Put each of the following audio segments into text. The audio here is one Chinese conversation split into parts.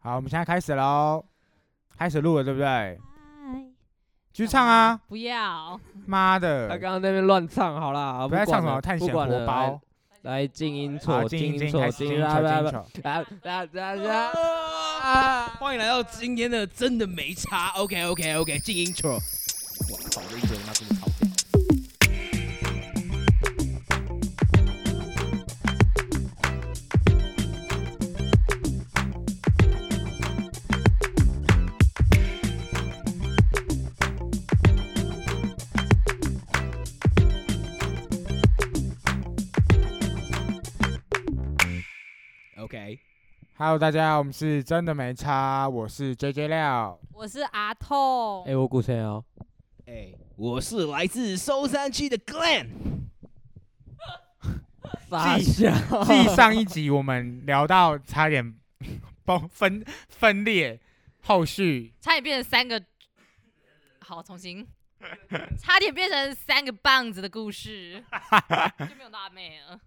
好，我们现在开始喽，开始录了，对不对？继续唱啊！不要，妈的他的，刚刚那边乱唱，好啦，不要唱什么管了探险不管了活包，来来静音，错，静音错，开始静音音球，静音来。来来来来啊！欢迎来到今天的真的没差，OK OK OK，进 intro。哇操，这 intro 他 Hello，大家好，我们是真的没差，我是 JJ 廖。我是阿痛。哎，我鼓谁哦？哎、我是来自松山区的 Glenn。傻继笑，继上一集我们聊到差点崩分分裂，后续差点变成三个，好，重新，差点变成三个棒子的故事，就没有到阿妹了。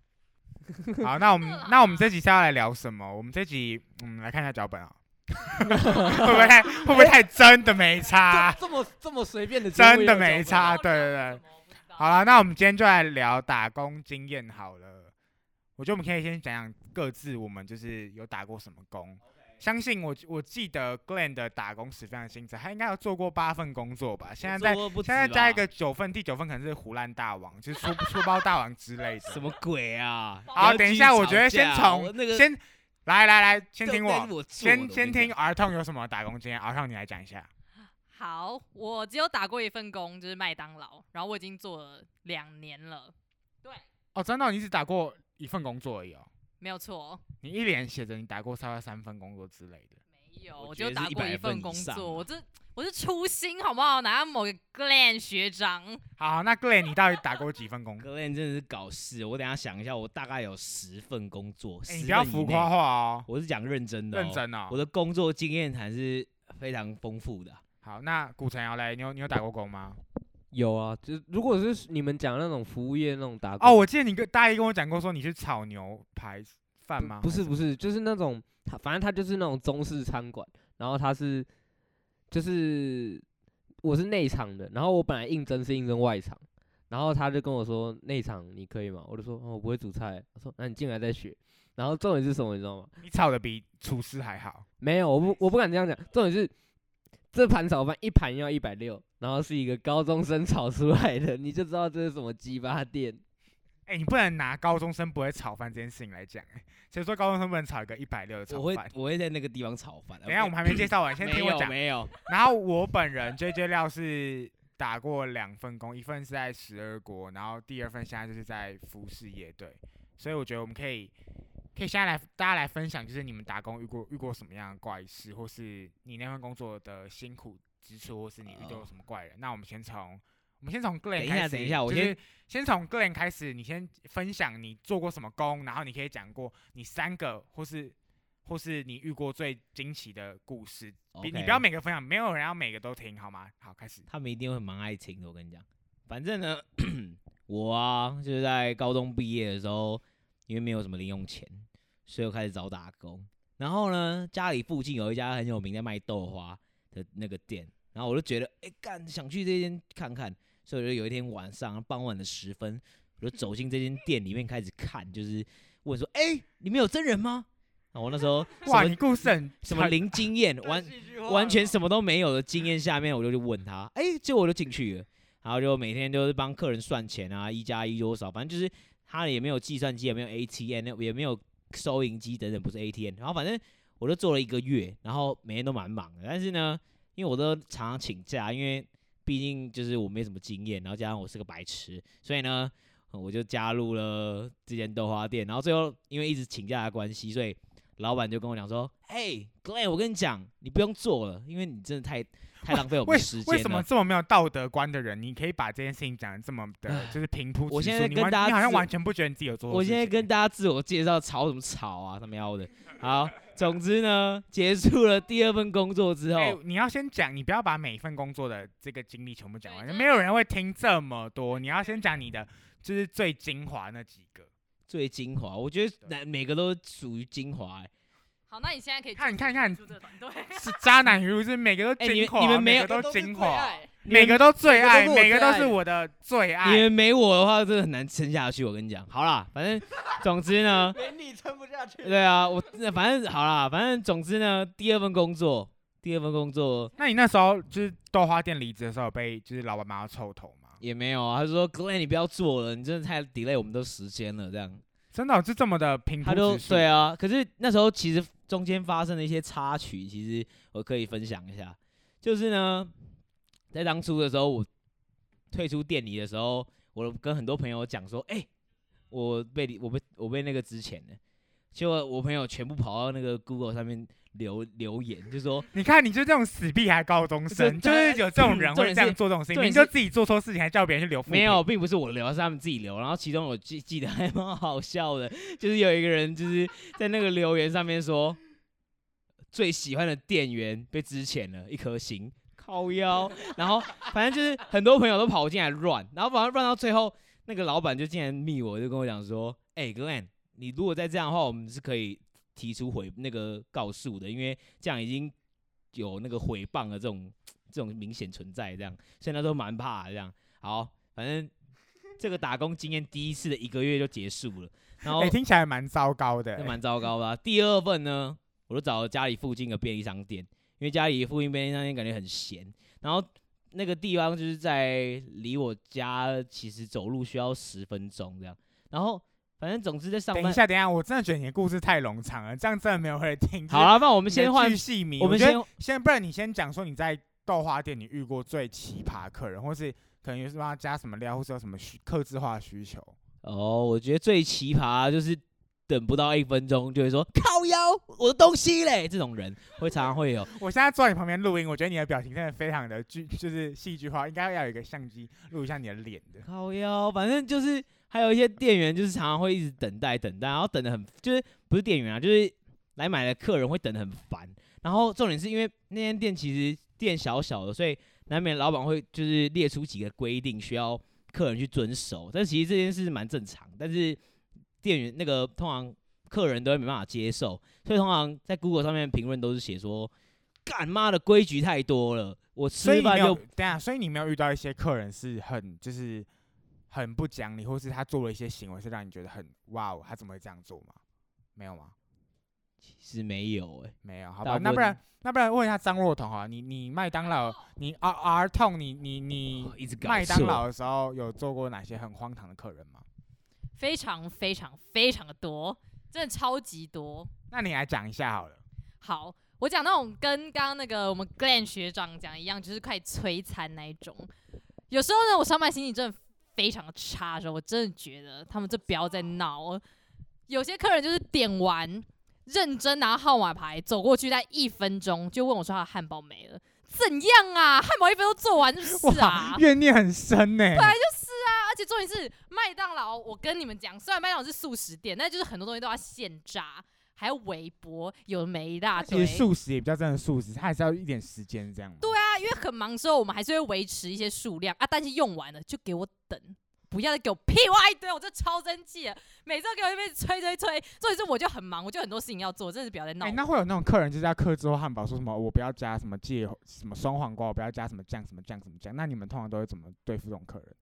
好，那我们那我们这集是要来聊什么？我们这集嗯来看一下脚本啊，会不会太会不会太真的没差？这么这么随便的真的没差，对对对。好了，那我们今天就来聊打工经验好了。我觉得我们可以先讲讲各自我们就是有打过什么工。相信我，我记得 Glenn 的打工史非常精彩，他应该有做过八份工作吧？现在在现在加一个九份，第九份可能是胡乱大王，就是书书包大王之类的。什么鬼啊？好，等一下，我觉得先从那个先来来来，先听我，我先先听儿童有什么打工经验。儿童你来讲一下。好，我只有打过一份工，就是麦当劳，然后我已经做了两年了，对哦，真的哦、你只打过一份工作而已哦。没有错，你一脸写着你打过大概三份工作之类的。没有，我我就觉得是100打过一份工作，我啊这我是初心，好不好？哪有某个 Glenn 学长？好，那 Glenn 你到底打过几份工？Glenn 真的是搞事，我等下想一下，我大概有十份工作，哎、你10不要浮夸，话哦，我是讲认真的、认。真哦。我的工作经验还是非常丰富的。好，那古城瑶嘞，你有你有打过工吗？有啊，就是如果是你们讲那种服务业那种打工，哦，我记得你跟大一跟我讲过，说你去炒牛排饭吗？不是不是，就是那种他反正他就是那种中式餐馆，然后他是就是我是内场的，然后我本来应征是应征外场，然后他就跟我说内场你可以吗？我就说哦我不会煮菜，我说那你进来再学。然后重点是什么你知道吗？你炒的比厨师还好。没有，我不我不敢这样讲，重点是这盘炒饭一盘要一百六，然后是一个高中生炒出来的，你就知道这是什么鸡巴店。哎、你不能拿高中生不会炒饭这件事情来讲、哎，谁说高中生不能炒一个一百六的炒我会饭？我会在那个地方炒饭。等一下我们还没介绍完，先听我讲。没有，然后我本人 J J 料是打过两份工，一份是在十二国，然后第二份现在就是在服饰业队，所以我觉得我们可以可以现在来大家来分享，就是你们打工遇过遇过什么样的怪事，或是你那份工作的辛苦之处，或是你遇到哦什么怪人。那我们先从我们先从一下开始，等一下我就是先先从 Glenn 开始，你先分享你做过什么工，然后你可以讲过你三个或是。或是你遇过最惊奇的故事，比你 OK 不要每个分享，没有人要每个都听，好吗？好，开始。他们一定会蛮爱听的。我跟你讲，反正呢，我啊就是在高中毕业的时候，因为没有什么零用钱，所以我开始找打工。然后呢，家里附近有一家很有名在卖豆花的那个店，然后我就觉得，哎、干想去这间看看，所以我就有一天晚上傍晚的时分，我就走进这间店里面开始看，就是问说，哎、里面有真人吗？啊我那时候哇，什么你故事很什么零经验，完完全什么都没有的经验下面，我就去问他，哎、结果我就进去了，然后就每天就是帮客人算钱啊，一加一多少，反正就是他也没有计算机，也没有 ATM，也没有收银机等等，不是 ATM，然后反正我就做了一个月，然后每天都蛮忙的，但是呢，因为我都常常请假，因为毕竟就是我没什么经验，然后加上我是个白痴，所以呢，我就加入了这间豆花店，然后最后因为一直请假的关系，所以老板就跟我讲说：“嘿、g l e n n 我跟你讲，你不用做了，因为你真的太太浪费我们时间了。”为什么这么没有道德观的人，你可以把这件事情讲的这么的，就是平铺直述？我现在跟大家你好像完全不觉得你自己有做我现在跟大家自我介绍，吵什么吵啊？他妈妖的！好，总之呢，结束了第二份工作之后，哎、你要先讲，你不要把每一份工作的这个经历全部讲完，对没有人会听这么多。你要先讲你的，就是最精华那几个。最精华，我觉得每每个都属于精华、欸。好，那你现在可以看看看出这个团队，是渣男语录，是每个都哎你们精华，你们没有每个都精华，每个都最爱，每个都是我每个都是最爱你。们没我的话，真的很难撑下去。我跟你讲，好啦，反正总之呢，连你撑不下去。对啊，我那反正好啦，反正总之呢，第二份工作，第二份工作那你那时候就是豆花店离职的时候，有被就是老板骂到臭头吗？也没有啊。他就说：“Glenn，你不要做了，你真的太 delay 我们的时间了。”这样，真的哦就这么的平他就铺直述对啊。可是那时候其实中间发生的一些插曲，其实我可以分享一下。就是呢，在当初的时候，我退出店里的时候，我跟很多朋友讲说：“哎、我被我被我被那个之前的。”结果我朋友全部跑到那个 Google 上面留留言，就说 你看，你就这种死屁孩高中生，就是有这种人会这样做这种事情，你就自己做错事情还叫别人去留没有，并不是我留，是他们自己留。然后其中我记记得还蛮好笑的，就是有一个人就是在那个留言上面说，最喜欢的店员被支遣了一颗星，靠腰。然后反正就是很多朋友都跑进来乱，然后反正乱到最后，那个老板就竟然密我，就跟我讲说，哎、Glenn，你如果再这样的话，我们是可以提出回那个告诉的，因为这样已经有那个诽谤的这种 这种明显存在，这样，所以那时候蛮怕这样。好，反正这个打工经验第一次的一个月就结束了，然后哎、听起来蛮糟糕的、那蛮糟糕的啊、第二份呢，我就找了家里附近的便利商店，因为家里附近便利商店感觉很闲，然后那个地方就是在离我家其实走路需要十分钟这样，然后反正总之在上班。等一下，等一下，我真的觉得你的故事太冗长了，这样真的没有人听。好了，那我我们先换巨，细迷。我们先先，不然你先讲说你在豆花店你遇过最奇葩客人，或是可能有是帮他加什么料，或是有什么需客制化需求。哦，我觉得最奇葩就是等不到一分钟就会说靠腰我的东西嘞，这种人会常常会有。我现在坐在你旁边录音，我觉得你的表情真的非常的剧，就是戏剧化，应该要有一个相机录一下你的脸的。靠腰，反正就是还有一些店员就是常常会一直等待等待，然后等的很就是不是店员啊，就是来买的客人会等的很烦。然后重点是因为那间店其实店小小的，所以难免老板会就是列出几个规定需要客人去遵守。但其实这件事是蛮正常，但是店员那个通常客人都会没办法接受，所以通常在 Google 上面评论都是写说干妈的规矩太多了，我所以你没有，吃饭就等一下，所以你没有遇到一些客人是很就是很不讲理，或是他做了一些行为是让你觉得很哇哦，他怎么会这样做吗？没有吗？其实没有哎、没有，好吧，那不然那不然问一下张若彤哈，你你麦当劳，你 R R 痛，你你你麦当劳的时候有做过哪些很荒唐的客人吗？非常非常非常的多，真的超级多。那你来讲一下好了。好，我讲那种跟刚刚那个我们 Glenn 学长讲一样，就是快摧残那一种。有时候呢，我上班心情真的非常的差的时候，我真的觉得他们这不要再闹了。有些客人就是点完认真拿号码牌走过去，在一分钟就问我说他的汉堡没了，怎样啊？汉堡一分钟做完就是啊？怨念很深呢、本来就是啊而且重点是麦当劳，我跟你们讲，虽然麦当劳是素食店，但就是很多东西都要现炸，还要微波，有的没一大堆。其实素食也比较真的素食，它还是要一点时间这样。对因为很忙的时候，我们还是会维持一些数量啊，但是用完了就给我等，不要再给我屁话一堆，我真的超生气的，每次都给我一边催催催。所以是我就很忙，我就很多事情要做，真的是不要再闹哎、我。那会有那种客人就是要克制后汉堡，说什么我不要加什么芥什么双黄瓜，我不要加什么酱什么酱什么酱。那你们通常都会怎么对付这种客人？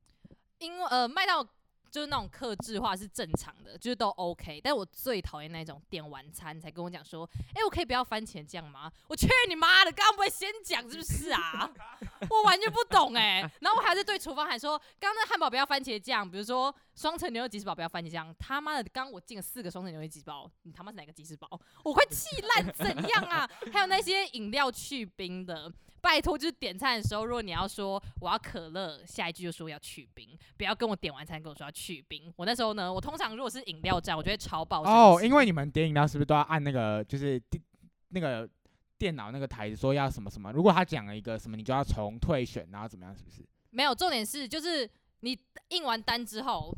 因为呃，麦当劳就是那种克制化是正常的，就是都 OK。但我最讨厌那种点完餐才跟我讲说，哎、我可以不要番茄酱吗？我去你妈的，刚刚不会先讲是不是啊？我完全不懂哎、然后我还是对厨房喊说，刚刚那汉堡不要番茄酱，比如说双层牛肉吉士堡不要番茄酱。他妈的，刚刚我进了四个双层牛肉吉士堡，你他妈是哪个吉士堡？我快气烂，怎样啊？还有那些饮料去冰的。拜托，就是点餐的时候，如果你要说我要可乐，下一句就说要去冰，不要跟我点完餐跟我说要去冰。我那时候呢，我通常如果是饮料站，我就会超爆生哦，因为你们点饮料是不是都要按那个就是电那个电脑那个台子说要什么什么？如果他讲了一个什么，你就要重退选，然后怎么样？是不是？没有重点是就是你印完单之后，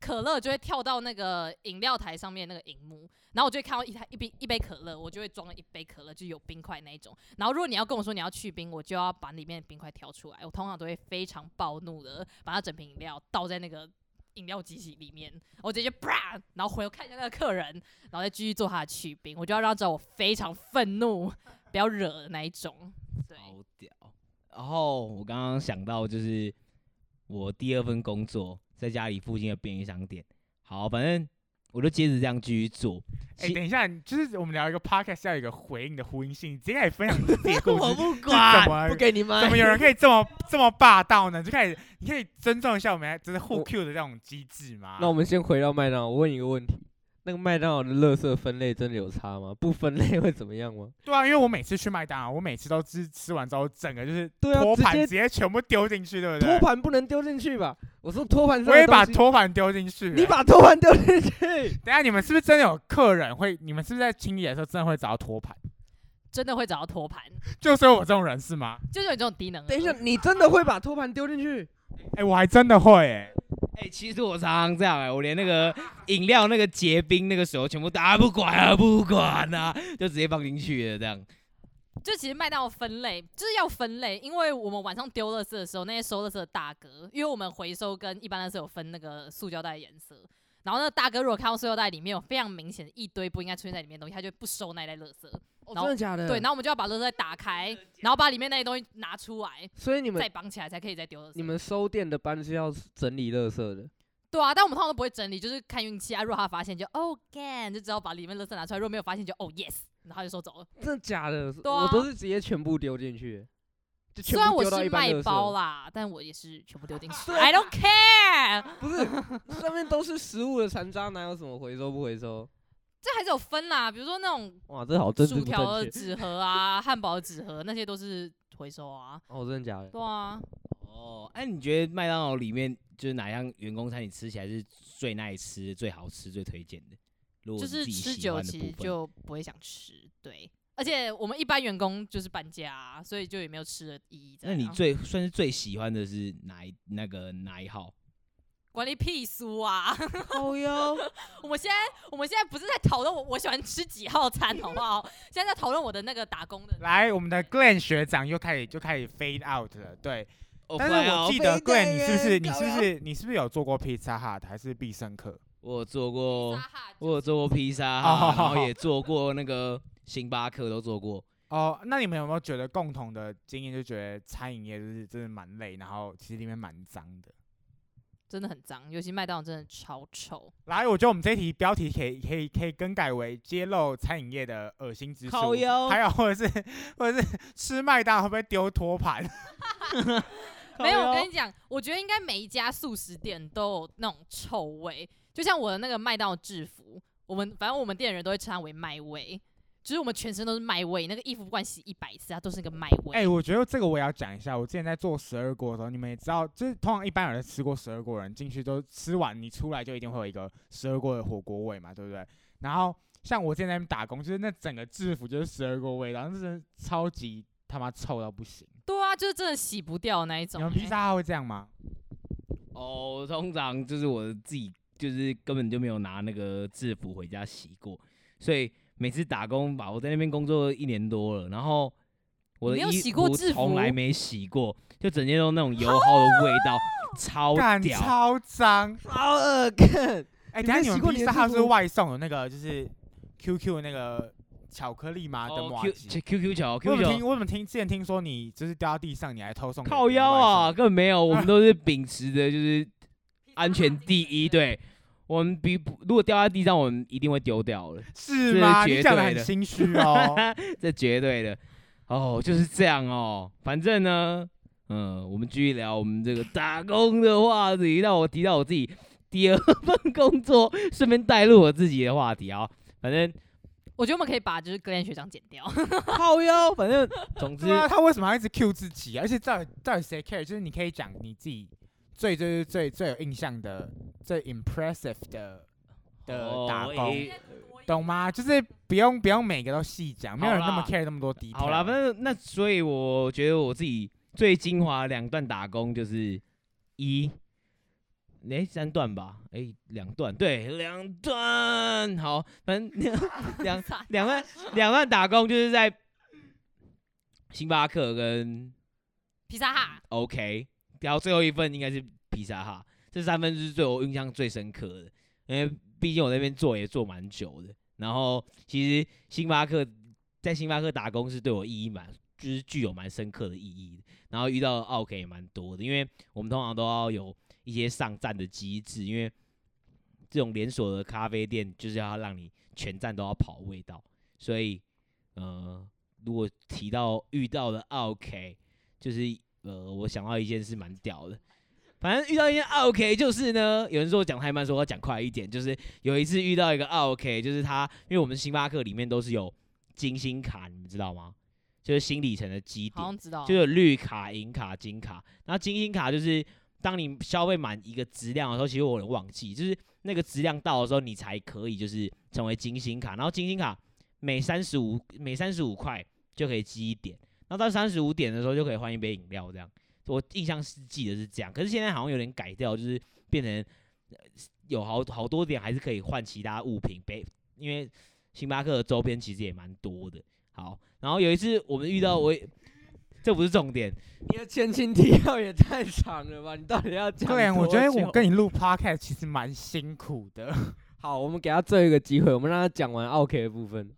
可乐就会跳到那个饮料台上面那个荧幕，然后我就会看到一台一杯一杯可乐，我就会装了一杯可乐，就有冰块那一种。然后如果你要跟我说你要去冰，我就要把里面的冰块挑出来。我通常都会非常暴怒的把它整瓶饮料倒在那个饮料机器里面，我直接啪，然后回头看一下那个客人，然后再继续做他的去冰，我就要让他知道我非常愤怒，不要惹的那一种。对，好屌。然后我刚刚想到，就是我第二份工作在家里附近的便利商店。好，反正我就接着这样继续做。哎、其等一下，就是我们聊一个 podcast 要有一个回应的呼应性，你直接开始分享你自己的故事，我不管不给你们怎么有人可以这么这么霸道呢？就开始，你可以尊重一下我们就是互 Q 的这种机制吗？那我们先回到麦当劳，我问你一个问题：那个麦当劳的垃圾分类真的有差吗？不分类会怎么样吗？对啊，因为我每次去麦当劳，我每次都吃吃完之后，整个就是对啊直接托盘直接全部丢进去，对不对托？盘不能丢进去吧？我说托盘我也把托盘丢进去、你欸把托盘丢进去，等下你们是不是真的有客人会？你们是不是在清理的时候真的会找到托盘？真的会找到托盘，就是我这种人是吗？就是你这种低能。等一下，你真的会把托盘丢进去？哎、我还真的会哎、哎、其实我常常这样哎、我连那个饮料那个结冰那个时候全部啊不管啊不管啊，就直接放进去了这样。就其实麦当劳分类就是要分类，因为我们晚上丢垃圾的时候，那些收垃圾的大哥，因为我们回收跟一般垃圾有分那个塑胶袋的颜色，然后那个大哥如果看到塑胶袋里面有非常明显的一堆不应该出现在里面的东西，他就不收那袋垃圾。哦，然后真的假的？对，然后我们就要把垃圾袋打开，然后把里面那些东西拿出来，所以你们再绑起来才可以再丢垃圾。你们收店的班是要整理垃圾的，对啊，但我们通常都不会整理，就是看运气啊。如果他发现就哦 gan，就只要把里面垃圾拿出来；如果没有发现就哦 yes，然后他就收走了。真的假的？对啊我都是直接全部丢进去，就全虽然我部丢到是卖一般垃圾包啦，但我也是全部丢进去。对 I don't care，不是上面都是食物的残渣，哪有什么回收不回收？这还是有分啦。比如说那种哇，这好薯条的纸盒啊、汉堡的纸盒，那些都是回收啊。哦，真的假的？对啊，哦，哎、你觉得麦当劳里面就是哪样员工餐你吃起来是最耐吃、最好吃、最推荐的？如果就是吃久其实就不会想吃。对，而且我们一般员工就是搬家、啊，所以就也没有吃的意义。那你最算是最喜欢的是哪一那个哪一号？管理屁事啊！哦哟，我们现在我们现在不是在讨论我我喜欢吃几号餐，好不好？现在在讨论我的那个打工的。来，我们的 Glenn 学长又开始就开始 fade out 了，对。哦但是我记得 Glenn，你是不是你是不是你是不是有做过 Pizza Hut 还是必胜客？我有做过我有做过披萨哦哈，然后也做过那个星巴克都做过。哦，那你们有没有觉得共同的经验，就觉得餐饮业就是真的蛮累，然后其实里面蛮脏的？真的很脏，尤其麦当劳真的超臭。来，我觉得我们这一题标题可以可以可以更改为揭露餐饮业的恶心之处还有或者是或者是吃麦当劳会不会丢托盘？没有，我跟你讲，我觉得应该每一家素食店都有那种臭味，就像我的那个麦当劳制服，我们反正我们店的人都会称它为麦味，就是我们全身都是麦味，那个衣服不管洗一百次，它都是那个麦味。哎、我觉得这个我也要讲一下。我之前在做十二锅的时候，你们也知道，就是通常一般有人吃过十二锅人进去都吃完，你出来就一定会有一个十二锅的火锅味嘛，对不对？然后像我之前在那边打工，就是那整个制服就是十二锅味，然后真的超级他妈臭到不行。对啊，就是真的洗不掉那一种、你们披欸萨会这样吗？哦，通常就是我自己就是根本就没有拿那个制服回家洗过，所以每次打工吧，我在那边工作一年多了，然后我的你没有衣服洗过制服从来没洗过，就整天都那种油耗的味道，超干屌。超脏！超恶看，哎、你等一下你没洗过你们披萨它是的制服外送的那个就是 QQ 的那个巧克力吗？的哦麻，Q 吉。Q Q 球我，Q 球怎么听？我怎么听？之前听说你就是掉到地上，你还偷送靠腰啊，根本没有，我们都是秉持的就是安全第一，对。我们比如果掉在地上，我们一定会丢掉的，这是吗？绝你讲的对的很心虚哦。这绝对的。哦，就是这样哦。反正呢，嗯，我们继续聊我们这个打工的话题。让我提到我自己第二份工作，顺便带入我自己的话题啊。反正我觉得我们可以把就是格言学长剪掉。靠腰，反正总之对啊，他为什么要一直 Q 自己啊？而且到底到底谁 care？就是你可以讲你自己最最最最有印象的、最 impressive 的的打哦工，懂吗？就是不用不用每个都细讲，没有人那么 care 那么多 detail。好了，反正那所以我觉得我自己最精华两段打工就是一，诶三段吧，诶两段，对两段，好，反正两两段两段打工就是在星巴克跟披萨哈，OK，然后最后一份应该是披萨哈，这三分是对我印象最深刻的，因为毕竟我那边做也做蛮久的。然后其实星巴克在星巴克打工是对我意义蛮，就是具有蛮深刻的意义的。然后遇到奥 K 也蛮多的，因为我们通常都要有一些上站的机制，因为这种连锁的咖啡店就是要让你全站都要跑味道，所以呃，如果提到遇到的奥 K，就是呃，我想到一件事蛮屌的。反正遇到一件 OK，就是呢，有人说我讲太慢，说我讲快一点。就是有一次遇到一个 OK，就是他，因为我们星巴克里面都是有金星卡，你们知道吗？就是新里程的基点，好像知道，就有绿卡、银卡、金卡。然后金星卡就是当你消费满一个质量的时候，其实我有忘记，就是那个质量到的时候，你才可以就是成为金星卡。然后金星卡每三十五每三十五块就可以积一点，然后到三十五点的时候就可以换一杯饮料这样。我印象是记得是这样，可是现在好像有点改掉，就是变成有好好多点还是可以换其他物品，杯，因为星巴克的周边其实也蛮多的。好，然后有一次我们遇到我，这不是重点，你的前情提要也太长了吧？你到底要讲？对，我觉得我跟你录 podcast 其实蛮辛苦的。好，我们给他最后一个机会，我们让他讲完 OK 的部分。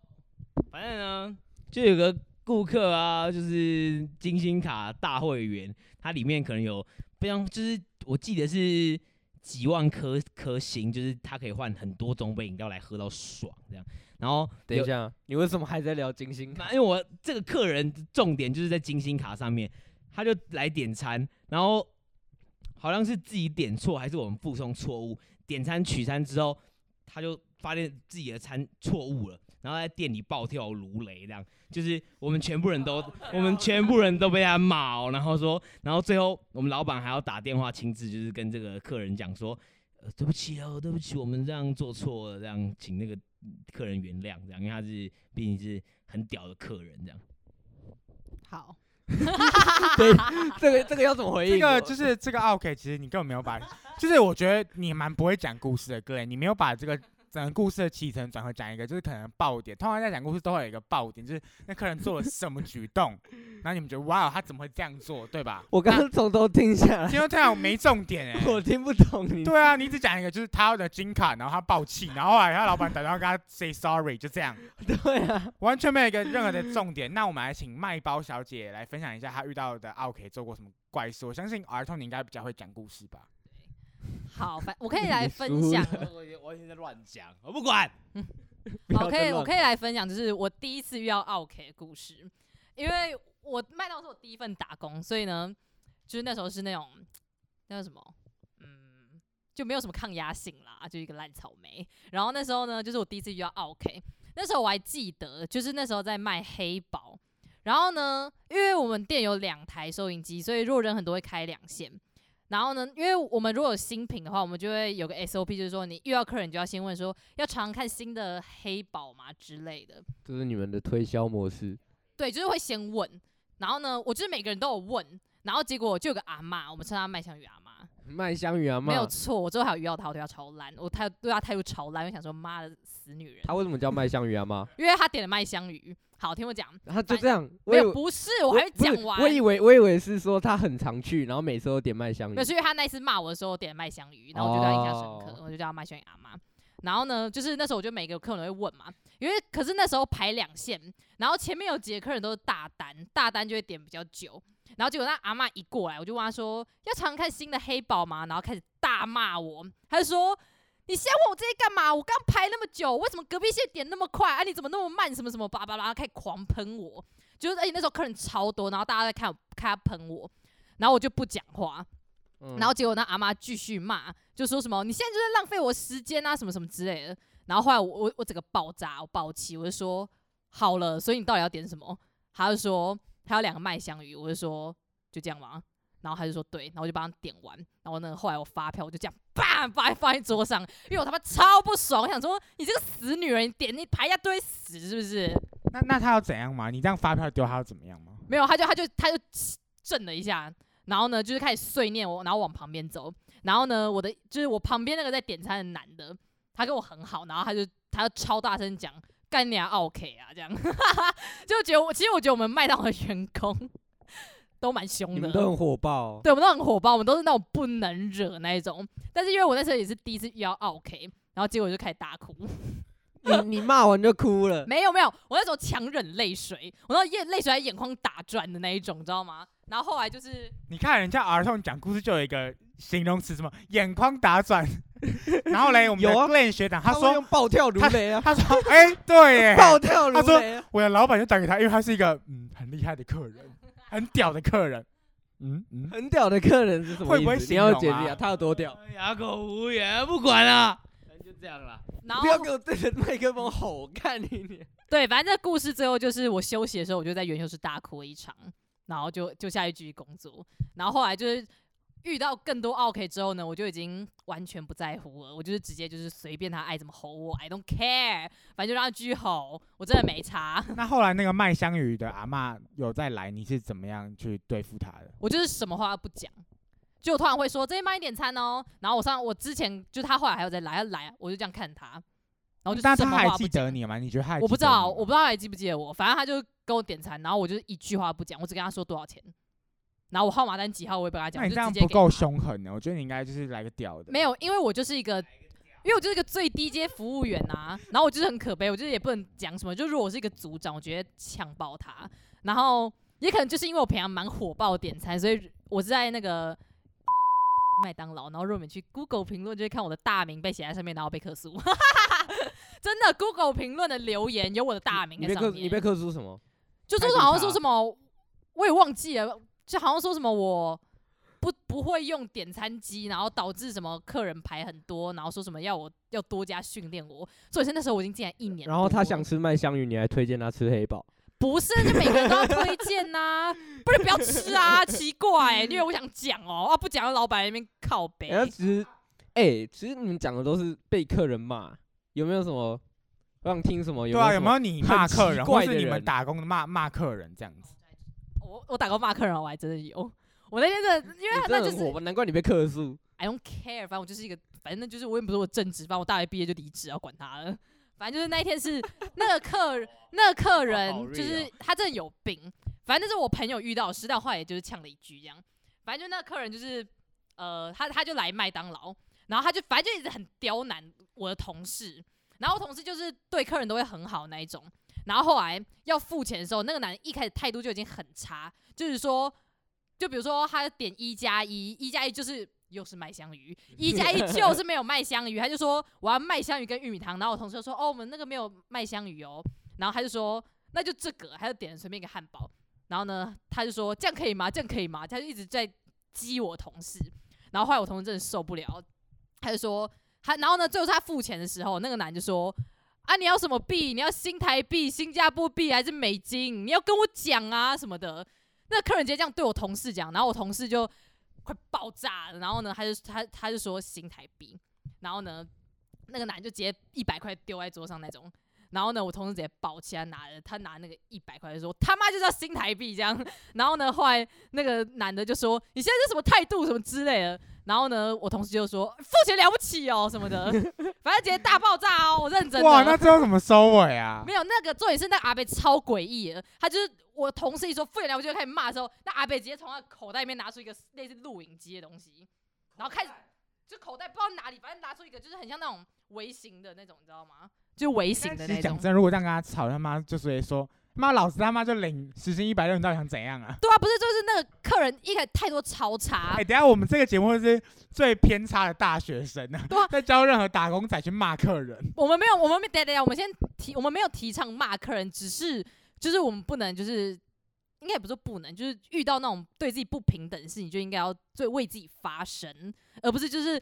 反正呢，就有个顾客啊，就是金星卡大会员。它里面可能有非常，就是我记得是几万颗颗星，就是它可以换很多种杯饮料来喝到爽这样。然后等一下，你为什么还在聊金星卡？因为我这个客人重点就是在金星卡上面，他就来点餐，然后好像是自己点错还是我们附送错误，点餐取餐之后，他就发现自己的餐错误了。然后在店里暴跳如雷，这样就是我们全部人都，我们全部人都被他骂，然后说，然后最后我们老板还要打电话亲自就是跟这个客人讲说，呃，对不起哦，对不起，我们这样做错了，这样请那个客人原谅，这样，因为他是毕竟是很屌的客人，这样。好，对，这个这个要怎么回应？这个就是这个 OK，其实你根本没有把，就是我觉得你蛮不会讲故事的，各位，你没有把这个。整个故事的起承转合讲一个，就是可能爆点。通常在讲故事都会有一个爆点，就是那客人做了什么举动，然后你们觉得哇，他怎么会这样做，对吧？我刚刚从头听下来，听到这样没重点哎，我听不懂你。对啊，你只讲一个，就是他的金卡，然后他爆气，然后后来他老板打电话跟他 say sorry，就这样。对啊，完全没有一个任何的重点。那我们来请麦包小姐来分享一下她遇到的 OK 做过什么怪事。我相信儿童你应该比较会讲故事吧。好，反我可以来分享。我完全在乱讲，我不管。好，可以，我可以来分享，就是我第一次遇到奥 K 的故事。因为我麦当劳是我第一份打工，所以呢，就是那时候是那种那叫什么，嗯，就没有什么抗压性啦，就一个烂草莓。然后那时候呢，就是我第一次遇到奥 K，那时候我还记得，就是那时候在卖黑宝。然后呢，因为我们店有两台收银机，所以如果人很多会开两线。然后呢，因为我们如果有新品的话，我们就会有个 SOP，就是说你遇到客人就要先问说要常看新的黑宝嘛之类的。这是你们的推销模式。对，就是会先问。然后呢，我就是每个人都有问。然后结果就有个阿妈，我们称她麦香鱼阿妈。麦香鱼阿妈没有错。我最后还有遇到他，我对他超烂，我态对她态度超烂，我想说妈的死女人。他为什么叫麦香鱼阿妈？因为他点了麦香鱼。好，听我讲，他就这样，没有，不是，我还没讲完。我以为，我以为是说他很常去，然后每次都点麦香鱼。那是因为他那次骂我的时候点麦香鱼，然后我就对他印象深刻，我就叫他麦香鱼阿妈。然后呢，就是那时候我就每个客人都会问嘛，因为可是那时候排两线，然后前面有几个客人都是大单，大单就会点比较久。然后结果那阿妈一过来，我就问她说：“要常看新的黑宝吗？”然后开始大骂我，她就说。你先问我这些干嘛？我刚排那么久，为什么隔壁线点那么快？啊，你怎么那么慢？什么什么叭叭叭，开始狂喷我，就是而且那时候客人超多，然后大家在看看他喷我，然后我就不讲话，然后结果那阿妈继续骂，就说什么你现在就在浪费我时间啊，什么什么之类的。然后后来我我我整个爆炸，我爆气，我就说好了，所以你到底要点什么？他就说他有两个麦香鱼，我就说就这样吗？然后他就说对，然后我就帮他点完，然后呢，后来我发票我就这样叭把放在桌上，因为我他妈超不爽，我想说你这个死女人，你点你排一下堆屎是不是？那那他要怎样嘛？你这样发票丢他要怎么样吗？没有，他就他就他就震了一下，然后呢就是开始碎念我，然后往旁边走，然后呢我的就是我旁边那个在点餐的男的，他跟我很好，然后他就他就超大声讲干你啊 OK 啊这样，就觉得我其实我觉得我们麦当劳的员工。都蛮凶的，你们都很火爆。对，我们都很火爆，我们都是那种不能惹那一种。但是因为我那时候也是第一次遇到 OK，然后结果就开始大哭。你你骂完就哭了，没有没有，我那时候强忍泪水，我那眼泪水在眼眶打转的那一种，你知道吗？然后后来就是你看人家儿童讲故事就有一个形容词，什么眼眶打转。然后嘞，我们的有啊 Glenn 学长他会说用暴跳如雷啊，他说哎对耶，暴跳如他说雷啊。我的老板就打给他，因为他是一个嗯很厉害的客人，很屌的客人。嗯嗯，很屌的客人是什么会不会意思你要形容啊解释一下，他有多屌？哑口无言，不管了，就这样了。然后不要给我对着麦克风吼，看你你。对，反正这故事最后就是我休息的时候，我就在元修室大哭一场，然后就就下去继续工作。然后后来就是遇到更多 OK 之后呢，我就已经完全不在乎了，我就是直接就是随便他爱怎么吼我，I don't care，反正就让他继续吼，我真的没差，那后来那个卖香鱼的阿嬷有再来，你是怎么样去对付他的？我就是什么话都不讲。就我突然会说这边帮你点餐哦，然后我上我之前就他后来还有再来，他来我就这样看他，然后就什么但他还话不讲记得你吗？你觉得他还我不知道，你吗我不知道他还记不记得我，反正他就跟我点餐，然后我就一句话不讲，我只跟他说多少钱，然后我号码单几号我也不跟他讲，那你这样不够凶狠呢？我觉得你应该就是来个屌的。没有，因为我就是一个，因为我就是一个最低阶服务员啊，然后我就是很可悲，我就是也不能讲什么，就如果我是一个组长，我觉得呛爆他，然后也可能就是因为我平常蛮火爆点餐，所以我是在那个。麦当劳，然后如果你去 Google 评论，就会看我的大名被写在上面，然后被克诉。真的，Google 评论的留言有我的大名你被克在上面。你被克诉什么？就说太好像说什么，我也忘记了，就好像说什么我不不会用点餐机，然后导致什么客人排很多，然后说什么要我要多加训练我，所以是那时候我已经进来一年多了。然后他想吃麦香鱼，你还推荐他吃黑豹？不是，就每个人都要推荐呐、不是不要吃啊，奇怪、因为我想讲哦，啊不讲，老板在那边靠背。然后其实，哎，其实你们讲的都是被客人骂，有没有什么？我想听什么？有对有什么有没有你很骂客人，奇怪的或是你们人打工的骂骂客人这样子？我我打过骂客人，我还真的有。我那天真的，因为他那就是真的很火吧？难怪你被克诉。I don't care，反正我就是一个，反正就是我也不是我正职，反正我大学毕业就离职，要管他了。反正就是那一天是那个客那个客人，就是他真的有病。反正就是我朋友遇到的事，但后来也就是呛了一句这样。反正就那个客人就是呃，他他就来麦当劳，然后他就反正就一直很刁难我的同事，然后同事就是对客人都会很好那一种。然后后来要付钱的时候，那个男人一开始态度就已经很差，就是说，就比如说他点一加一，一加一就是又是麦香鱼，一加一 就是没有麦香鱼，他就说我要麦香鱼跟玉米汤，然后我同事就说哦我们那个没有麦香鱼哦，然后他就说那就这个，他就点了随便一个汉堡，然后呢他就说这样可以吗？这样可以吗？他就一直在激我同事，然后后来我同事真的受不了，他就说他，然后呢最后他付钱的时候，那个男就说。啊，你要什么币？你要新台币、新加坡币还是美金？你要跟我讲啊什么的。那客人直接这样对我同事讲，然后我同事就快爆炸了。然后呢，他就他他就说新台币，然后呢，那个男就直接一百块丢在桌上那种。然后呢，我同事直接抱起来拿，他拿那个一百块就说他妈就是新台币这样。然后呢，后来那个男的就说你现在是什么态度什么之类的。然后呢，我同事就说付钱了不起哦什么的，反正直接大爆炸哦，我认真的。哇，那最后怎么收尾啊？没有那个重点是那个阿北超诡异的，他就是我同事一说付钱了，我就开始骂的时候，那阿北直接从他口袋里面拿出一个类似录影机的东西，然后开始就口袋不知道哪里，反正拿出一个就是很像那种微型的那种，你知道吗？就微型的那种。讲真，如果这样跟他吵，他妈就直接说妈老子他妈就领时薪一百六，你到底想怎样啊？对啊，不是就是那个客人一开始态度超差哎、，等下我们这个节目是最偏差的大学生啊，对啊在教任何打工仔去骂客人。我们没有，我们没等下等下，我们先提，我们没有提倡骂客人，只是就是我们不能就是。应该也不是不能，就是遇到那种对自己不平等的事情，就应该要最为自己发声，而不是就是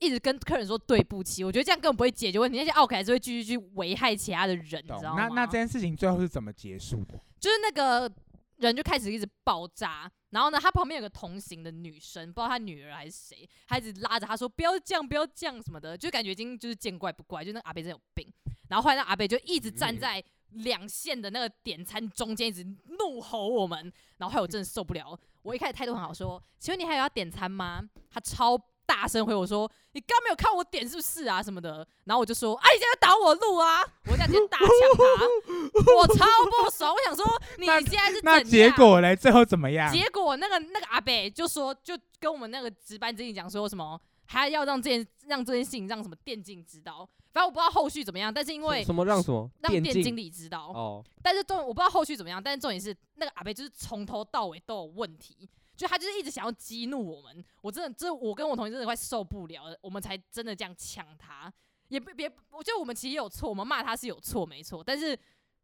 一直跟客人说对不起。我觉得这样根本不会解决问题，那些奥凯还是会继续去危害其他的人，你知道吗？那那这件事情最后是怎么结束的？就是那个人就开始一直爆炸，然后呢，他旁边有个同行的女生，不知道他女儿还是谁，他一直拉着他说不要这样，不要这样什么的，就感觉已经就是见怪不怪，就那个阿北真的有病。然后后来那阿北就一直站在两线的那个点餐中间，一直怒吼我们，然后后来我真的受不了。我一开始态度很好，说请问你还有要点餐吗？他超大声回我说：“你刚没有看我点是不是啊？什么的。”然后我就说：“啊，你现在挡我路啊！”我这样直接大呛他，我超不爽。我想说你 那现在是那结果嘞？最后怎么样？结果那个那个阿北就说，就跟我们那个值班经理讲说什么，还要让这件让这件事情让什么电竞知道。反正我不知道后续怎么样，但是因为什么让什么让电竞经理知道，哦，但是重我不知道后续怎么样，但是重点是那个阿北就是从头到尾都有问题，就他就是一直想要激怒我们，我真的这我跟我同学真的快受不了了，我们才真的这样呛他，也别别，我觉得我们其实也有错，我们骂他是有错没错，但是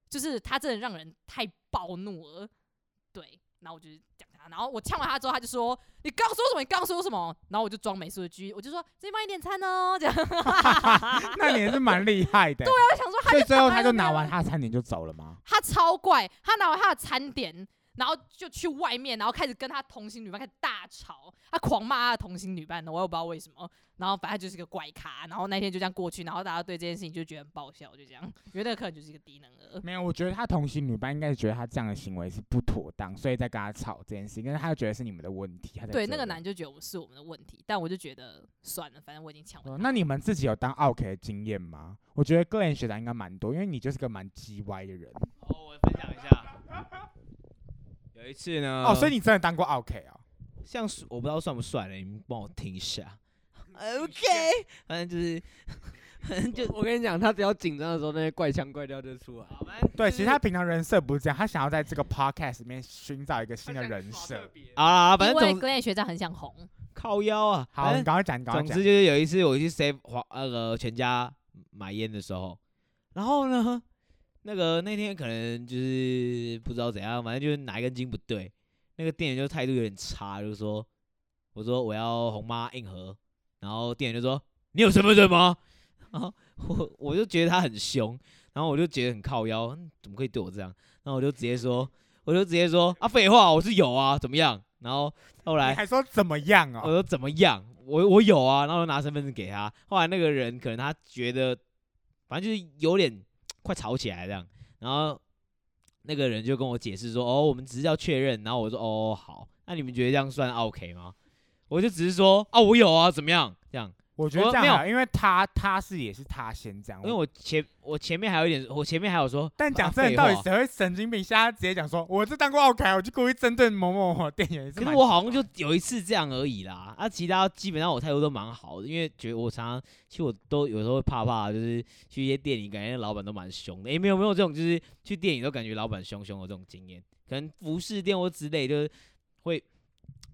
就是他真的让人太暴怒了，对，然后我就是讲他，然后我呛完他之后，他就说你刚说什么？你刚说什么？然后我就装没事的居，我就说这边帮你点餐哦，这样，那你也是蛮厉害的。对啊，我想说他所以最后他就拿完他的餐点就走了吗？他超怪，他拿完他的餐点，然后就去外面，然后开始跟他同行女伴开始大吵，他狂骂他的同行女伴的，我也不知道为什么。然后反正就是个怪咖，然后那天就这样过去，然后大家对这件事情就觉得很爆笑，就这样，因为那个客人就是一个低能儿。没有，我觉得他同行女伴应该是觉得他这样的行为是不妥当，所以在跟他吵这件事情，但是他就觉得是你们的问题。他对，那个男就觉得我是我们的问题，但我就觉得算了，反正我已经抢那你们自己有当 OK 的经验吗？我觉得 Glenn 学长应该蛮多，因为你就是个蛮叽歪的人。哦，我分享一下，有一次呢，哦，所以你真的当过 OK 哦？像是我不知道算不算了，你们帮我听一下。OK，反正就是，反正就我跟你讲，他只要紧张的时候，那些怪腔怪调就出来。对，其实他平常人设不是这样，他想要在这个 podcast 里面寻找一个新的人设。啊，反正总 Glenn 学长很想红，靠腰啊，好，你赶快讲，你赶快讲总之。就是有一次我去 save 华那个全家买烟的时候，然后呢，那个那天可能就是不知道怎样，反正就是哪一根筋不对，那个店员就态度有点差，就是说我说我要红妈硬核，然后店员就说你有身份证吗？然后我我就觉得他很凶，然后我就觉得很靠腰，嗯怎么可以对我这样？然后我就直接说，我就直接说啊废话，我是有啊，怎么样？然后后来你还说怎么样哦？我说怎么样？我我有啊，然后我拿身份证给他。后来那个人可能他觉得，反正就是有点快吵起来这样，然后那个人就跟我解释说，哦，我们只是要确认。然后我说，哦，好，那你们觉得这样算 OK 吗？我就只是说，啊，我有啊，怎么样？我觉得我没有这样好，因为他他是也是他先这样，因为我前我前面还有一点，我前面还有说，但讲啊真的，到底谁会神经病？现在直接讲说，我这当过奥凯我就故意针对某某某店员。可是我好像就有一次这样而已啦，啊，其他基本上我态度都蛮好的，因为觉得我常常其实我都有时候会怕怕，就是去一些店里，感觉老板都蛮凶的。诶、没有没有这种就是去店里都感觉老板凶凶的这种经验，可能服饰店或之类，就是会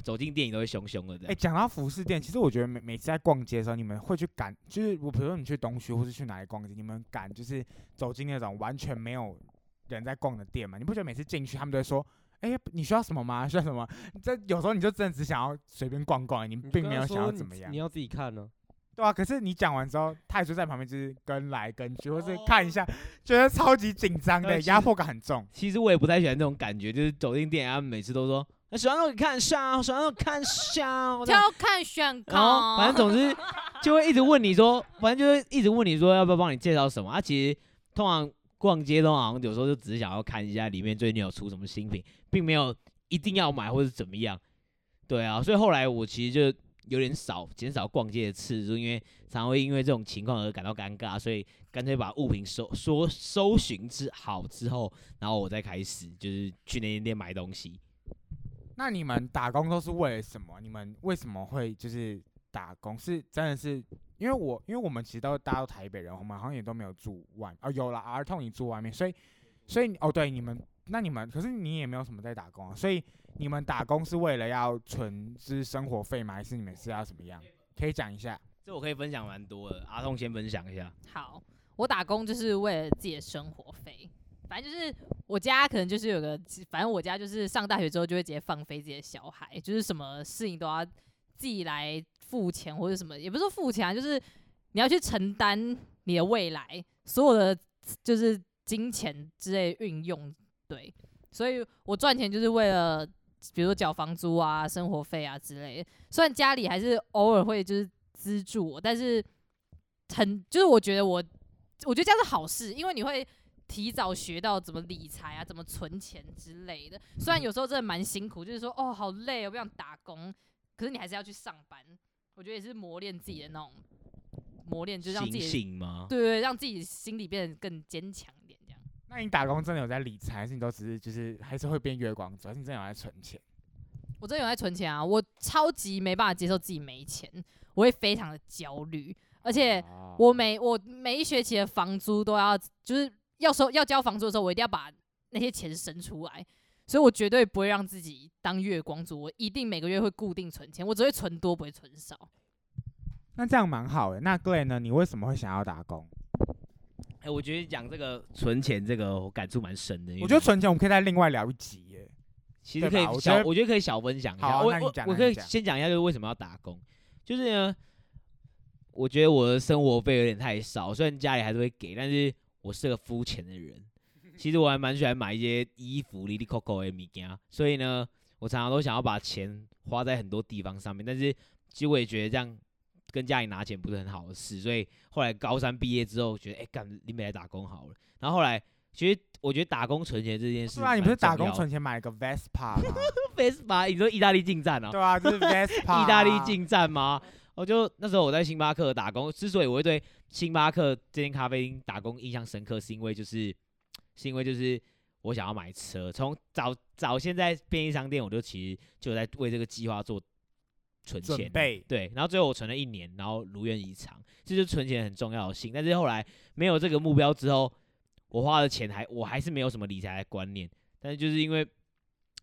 走进店里都会凶凶的这哎，样。讲到服饰店，其实我觉得每每次在逛街的时候，你们会去赶，就是我比如说你去东区或是去哪里逛街，你们赶就是走进那种完全没有人在逛的店吗？你不觉得每次进去他们都会说？哎、你需要什么吗？需要什么？这有时候你就真的只想要随便逛逛，你你并没有想要怎么样你。要自己看呢。对啊，可是你讲完之后，他也就在旁边就是跟来跟去，或是哦看一下，觉得超级紧张的，压迫感很重。其实我也不太喜欢这种感觉，就是走进店，他们每次都说，那喜欢让你看上，喜欢都看上，这样挑看选然后，反正总之就会一直问你说，反正就会一直问你说要不要帮你介绍什么。啊，其实通常逛街都好像有时候就只是想要看一下里面最近有出什么新品，并没有一定要买或者怎么样。对啊，所以后来我其实就有点少减少逛街的次数，因为常会因为这种情况而感到尴尬，所以干脆把物品搜说搜寻之好之后，然后我再开始就是去那间店买东西。那你们打工都是为了什么？你们为什么会就是打工？是真的是因为我因为我们其实都大家都台北人，我们好像也都没有住外哦，有了儿童你住外面，所以所以哦对你们那你们可是你也没有什么在打工啊，所以你们打工是为了要存就是生活费吗？还是你们是要怎么样？可以讲一下。这我可以分享蛮多的，阿痛先分享一下。好，我打工就是为了自己的生活费。反正就是我家可能就是有个，反正我家就是上大学之后就会直接放飞自己的小孩，就是什么事情都要自己来付钱或者什么，也不是说付钱啊，就是你要去承担你的未来所有的就是金钱之类运用。对，所以我赚钱就是为了，比如说缴房租啊、生活费啊之类的。虽然家里还是偶尔会就是资助我，但是很就是我觉得我，我觉得这样是好事，因为你会提早学到怎么理财啊，怎么存钱之类的。虽然有时候真的蛮辛苦，就是说哦好累，我不想打工，可是你还是要去上班。我我觉得也是磨练自己的那种磨练，就让自己？对对，让自己心里变得更坚强一点，这样。那你打工真的有在理财，还是你都只是就是还是会变月光族，还是你真的有在存钱？我真的有在存钱啊，我超级没办法接受自己没钱，我会非常的焦虑，而且哦我每我每一学期的房租都要，就是要收要交房租的时候，我一定要把那些钱生出来，所以我绝对不会让自己当月光族，我一定每个月会固定存钱，我只会存多不会存少。那这样蛮好的。那 Glen 呢？你为什么会想要打工？哎、我觉得讲这个存钱这个，我感触蛮深的。因为我觉得存钱我们可以再另外聊一集耶。其实可以对吧我觉得，小我觉得可以小分享一下。好啊那你我我我可以先讲一下，就是为什么要打工。就是呢，我觉得我的生活费有点太少，虽然家里还是会给，但是我是个肤浅的人。其实我还蛮喜欢买一些衣服、里里扣扣的物件，所以呢，我常常都想要把钱花在很多地方上面。但是其实我也觉得这样跟家里拿钱不是很好的事，所以后来高三毕业之后，觉得哎，干、你没来打工好了。然后后来其实我觉得打工存钱这件事，对啊，你不是打工存钱买了个 Vespa 吗？Vespa？你说意大利进站啊、对啊，就是 Vespa 意大利进站吗？我就那时候我在星巴克打工，之所以我会对星巴克这间咖啡厅打工印象深刻，是因为就是是因为就是我想要买车，从早早先在便利商店，我就其实就在为这个计划做存钱。对，然后最后我存了一年，然后如愿以偿，这就是存钱很重要的性。但是后来没有这个目标之后，我花的钱还我还是没有什么理财的观念，但是就是因为，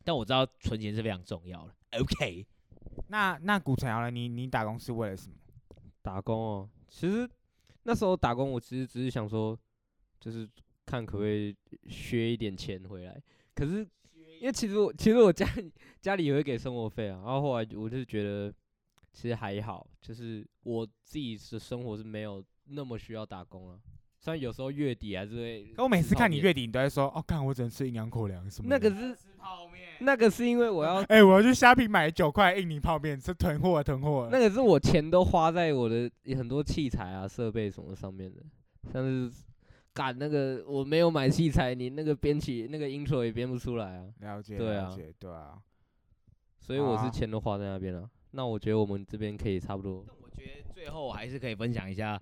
但我知道存钱是非常重要的。OK，那那古城瑶呢？你你打工是为了什么？打工哦，其实那时候打工，我其实只是想说，就是看可不可以削一点钱回来。可是因为其实我其实我家家里也会给生活费啊，然后后来我就觉得其实还好，就是我自己的生活是没有那么需要打工啊。虽然有时候月底还是会，可我每次看你月底，你都在说，哦，看我只能吃营养口粮什么的。那个是那个是因为我要 哎、我要去虾皮买九块印尼泡面，是囤货囤货。那个是我钱都花在我的很多器材啊、设备什么上面的，像是赶那个我没有买器材，你那个编曲那个 intro 也编不出来啊，了解，对啊。了解，对啊。所以我好啊。是钱都花在那边了、那我觉得我们这边可以差不多，我觉得最后我还是可以分享一下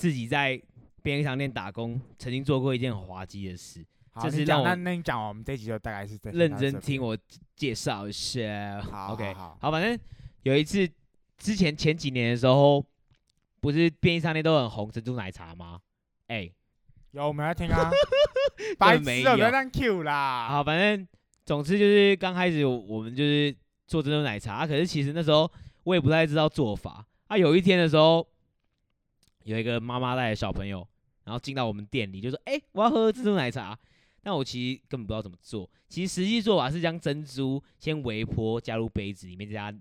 自己在便利商店打工曾经做过一件很滑稽的事，好，你讲，这是让我那那你讲完，我们这集就大概是在认真听。我介绍一下。好 OK，好好好，反正有一次之前前几年的时候，不是便利商店都很红珍珠奶茶吗？哎、有我们要听啊，白痴没哦，不要有让 Q 啦。好，反正总之就是刚开始我们就是做珍珠奶茶，啊可是其实那时候我也不太知道做法。啊，有一天的时候，有一个妈妈带的小朋友，然后进到我们店里，就说：“哎、我要喝珍珠奶茶。”但我其实根本不知道怎么做。其实实际做法是将珍珠先微波，加入杯子里面，再加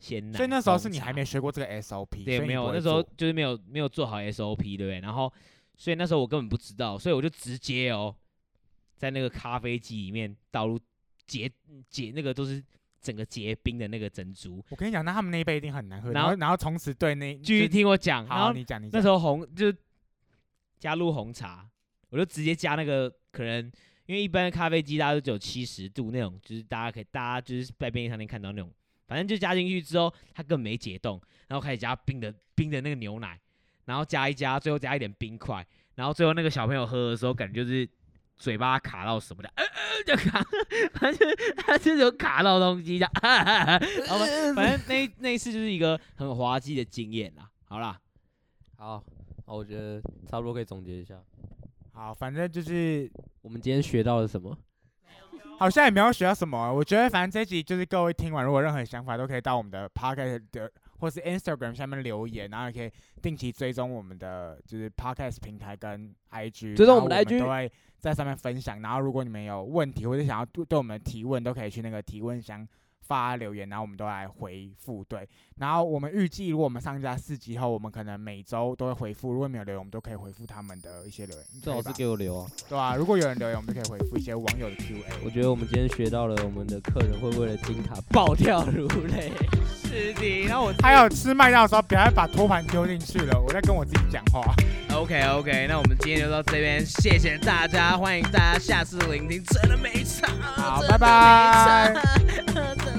鲜奶。所以那时候是你还没学过这个 SOP，对，没有，那时候就是没有没有做好 SOP，对不对？然后，所以那时候我根本不知道，所以我就直接哦，在那个咖啡机里面倒入结结那个都是整个结冰的那个珍珠。我跟你讲，那他们那一杯一定很难喝，然后然后从此对那继续听我讲，然好，后你讲你讲那时候候红就加入红茶，我就直接加那个可能，因为一般的咖啡机大家都只有七十度那种，就是大家可以大家就是在便利商店看到那种，反正就加进去之后，它根本没解冻，然后开始加冰的冰的那个牛奶，然后加一加，最后加一点冰块，然后最后那个小朋友喝的时候，感觉就是嘴巴卡到什么的，呃呃 就卡，反正就是他就是有卡到东西的，然后反正那那一次就是一个很滑稽的经验啦。好啦，好，好，我觉得差不多可以总结一下，好，反正就是我们今天学到了什么？好像也没有学到什么。我觉得反正这一集就是各位听完，如果任何想法都可以到我们的 Podcast 的或是 Instagram 下面留言，然后也可以定期追踪我们的就是 Podcast 平台跟 IG，追踪我们的 IG 都会在上面分享。然后如果你们有问题或者想要对对我们提问，都可以去那个提问箱。发留言，然后我们都来回复。对，然后我们预计，如果我们上架四集后，我们可能每周都会回复。如果没有留言，我们都可以回复他们的一些留言。最好是给我留啊。对啊，如果有人留言，我们就可以回复一些网友的 Q&A。我觉得我们今天学到了我们的客人会为了金卡暴跳如雷。是的，然后我还有吃麦当劳的时候，不要把托盘丢进去了，我在跟我自己讲话。OK OK，那我们今天就到这边，谢谢大家，欢迎大家下次聆听真的没差，好拜拜